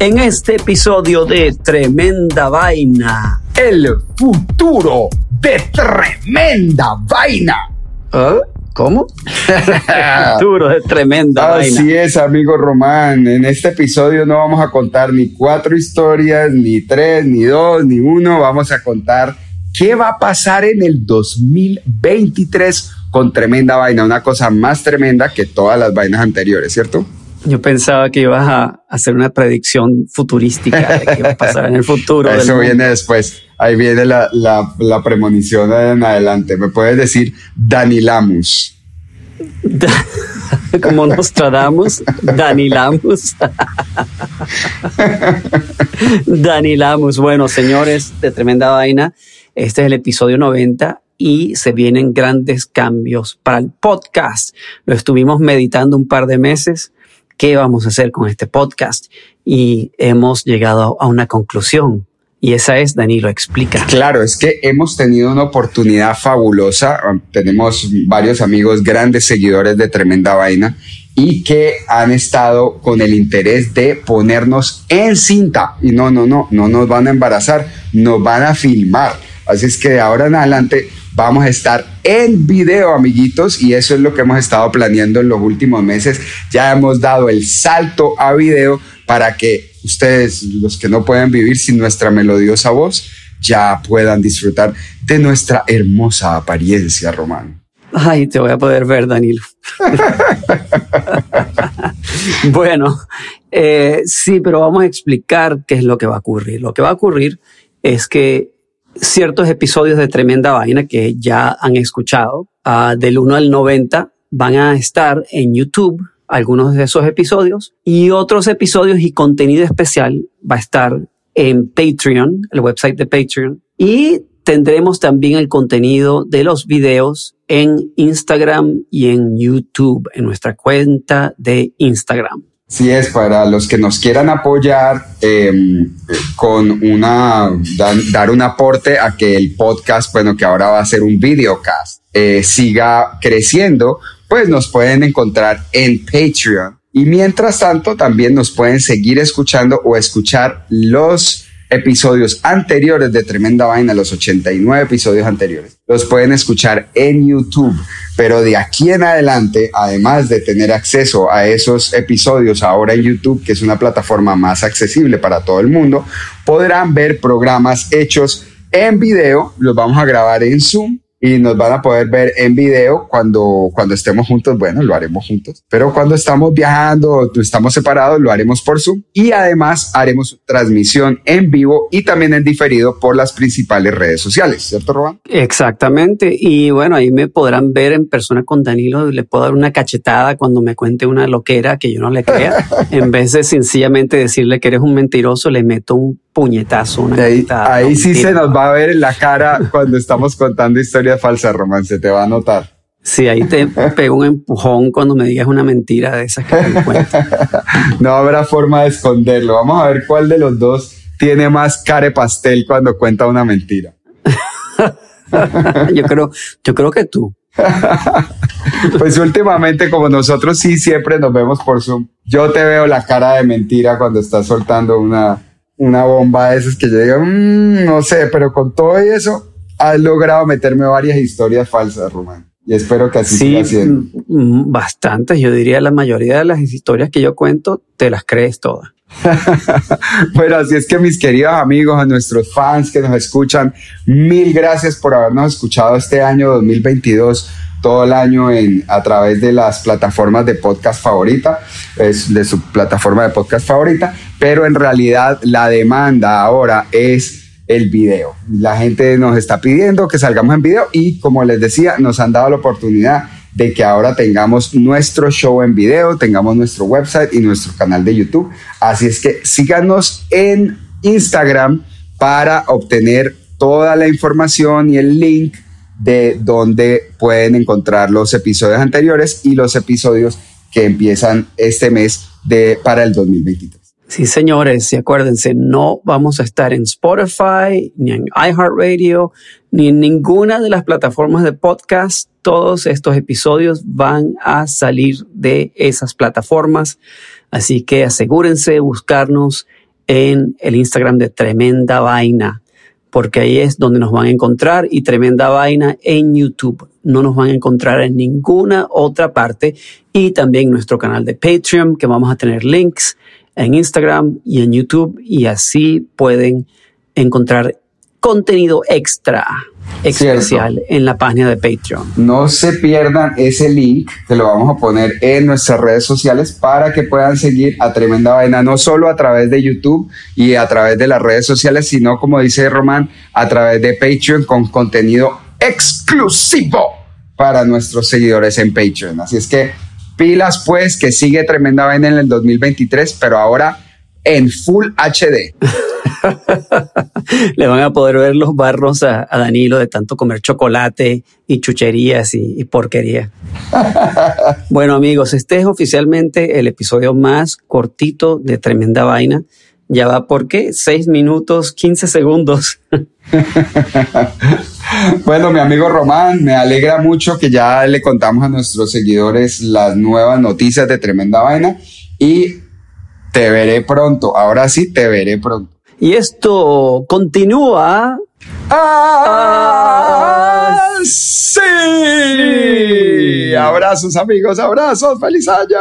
en este episodio de Tremenda Vaina. El futuro de Tremenda Vaina. ¿Ah? ¿Cómo? el futuro de Tremenda Vaina. Así es, amigo Román. En este episodio no vamos a contar ni cuatro historias, ni tres, ni dos, ni uno. Vamos a contar qué va a pasar en el 2023 con Tremenda Vaina. Una cosa más tremenda que todas las vainas anteriores, ¿cierto? Yo pensaba que ibas a hacer una predicción futurística de qué va a pasar en el futuro. Eso viene después. Ahí viene la, la, premonición en adelante. ¿Me puedes decir Danilamus? Como Nostradamus, Danilamus. Danilamus. Bueno, señores de Tremenda Vaina, este es el episodio 90 y se vienen grandes cambios para el podcast. Lo estuvimos meditando un par de meses qué vamos a hacer con este podcast y hemos llegado a una conclusión. Y esa es, Danilo, explica. Claro, es que hemos tenido una oportunidad fabulosa. Tenemos varios amigos, grandes seguidores de Tremenda Vaina y que han estado con el interés de ponernos en cinta. Y no, no, no, no nos van a embarazar, nos van a filmar. Así es que de ahora en adelante vamos a estar en video, amiguitos, y eso es lo que hemos estado planeando en los últimos meses. Ya hemos dado el salto a video para que ustedes, los que no pueden vivir sin nuestra melodiosa voz, ya puedan disfrutar de nuestra hermosa apariencia, Román. Ay, te voy a poder ver, Danilo. bueno, eh, sí, pero vamos a explicar qué es lo que va a ocurrir. Lo que va a ocurrir es que ciertos episodios de Tremenda Vaina que ya han escuchado, ah, del 1 al 90, van a estar en YouTube, algunos de esos episodios, y otros episodios y contenido especial va a estar en Patreon, el website de Patreon, y tendremos también el contenido de los videos en Instagram y en YouTube, en nuestra cuenta de Instagram. Sí es, para los que nos quieran apoyar em, con una, dar un aporte a que el podcast, bueno, que ahora va a ser un videocast, eh, siga creciendo, pues nos pueden encontrar en Patreon. Y mientras tanto, también nos pueden seguir escuchando o escuchar los episodios anteriores de Tremenda Vaina, los 89 episodios anteriores, los pueden escuchar en YouTube. Pero de aquí en adelante, además de tener acceso a esos episodios ahora en YouTube, que es una plataforma más accesible para todo el mundo, podrán ver programas hechos en video, los vamos a grabar en Zoom y nos van a poder ver en video cuando, cuando estemos juntos. Bueno, lo haremos juntos, pero cuando estamos viajando estamos separados, lo haremos por Zoom y además haremos transmisión en vivo y también en diferido por las principales redes sociales, ¿cierto, Roban? Exactamente. Y bueno, ahí me podrán ver en persona con Danilo. Le puedo dar una cachetada cuando me cuente una loquera que yo no le crea. en vez de sencillamente decirle que eres un mentiroso, le meto un puñetazo, una Ahí, ahí sí se nos va a ver en la cara cuando estamos contando historias falsas, romance, te va a notar. Sí, ahí te pego un empujón cuando me digas una mentira de esas que me cuentas. no habrá forma de esconderlo. Vamos a ver cuál de los dos tiene más care pastel cuando cuenta una mentira. yo creo, yo creo que tú. pues últimamente, como nosotros sí siempre nos vemos por Zoom, yo te veo la cara de mentira cuando estás soltando una, una bomba de esas que yo digo, mm, no sé, pero con todo eso has logrado meterme varias historias falsas, Román. Y espero que así sí, siga siendo. Mm, bastantes, yo diría la mayoría de las historias que yo cuento, te las crees todas. bueno, así es que mis queridos amigos, a nuestros fans que nos escuchan, mil gracias por habernos escuchado este año 2022 todo el año en, a través de las plataformas de podcast favorita, es de su plataforma de podcast favorita, pero en realidad la demanda ahora es el video. La gente nos está pidiendo que salgamos en video y como les decía, nos han dado la oportunidad de que ahora tengamos nuestro show en video, tengamos nuestro website y nuestro canal de YouTube. Así es que síganos en Instagram para obtener toda la información y el link de donde pueden encontrar los episodios anteriores y los episodios que empiezan este mes de, para el 2023. Sí, señores, y acuérdense, no vamos a estar en Spotify, ni en iHeartRadio, ni en ninguna de las plataformas de podcast. Todos estos episodios van a salir de esas plataformas. Así que asegúrense de buscarnos en el Instagram de Tremenda Vaina, porque ahí es donde nos van a encontrar y Tremenda Vaina en YouTube. No nos van a encontrar en ninguna otra parte y también nuestro canal de Patreon, que vamos a tener links en Instagram y en YouTube y así pueden encontrar contenido extra especial en la página de Patreon. No se pierdan ese link que lo vamos a poner en nuestras redes sociales para que puedan seguir a Tremenda Vaina, no solo a través de YouTube y a través de las redes sociales, sino como dice Román, a través de Patreon con contenido exclusivo para nuestros seguidores en Patreon. Así es que pilas pues que sigue Tremenda Vaina en el 2023, pero ahora en Full HD. Le van a poder ver los barros a, Danilo de tanto comer chocolate y chucherías y, porquería. bueno amigos, este es oficialmente el episodio más cortito de Tremenda Vaina. Ya va por qué? 6 minutos, 15 segundos. bueno, mi amigo Román, me alegra mucho que ya le contamos a nuestros seguidores las nuevas noticias de Tremenda Vaina y te veré pronto. Ahora sí, te veré pronto. Y esto continúa. ¡Ah! sí. Abrazos, amigos, abrazos. ¡Feliz año!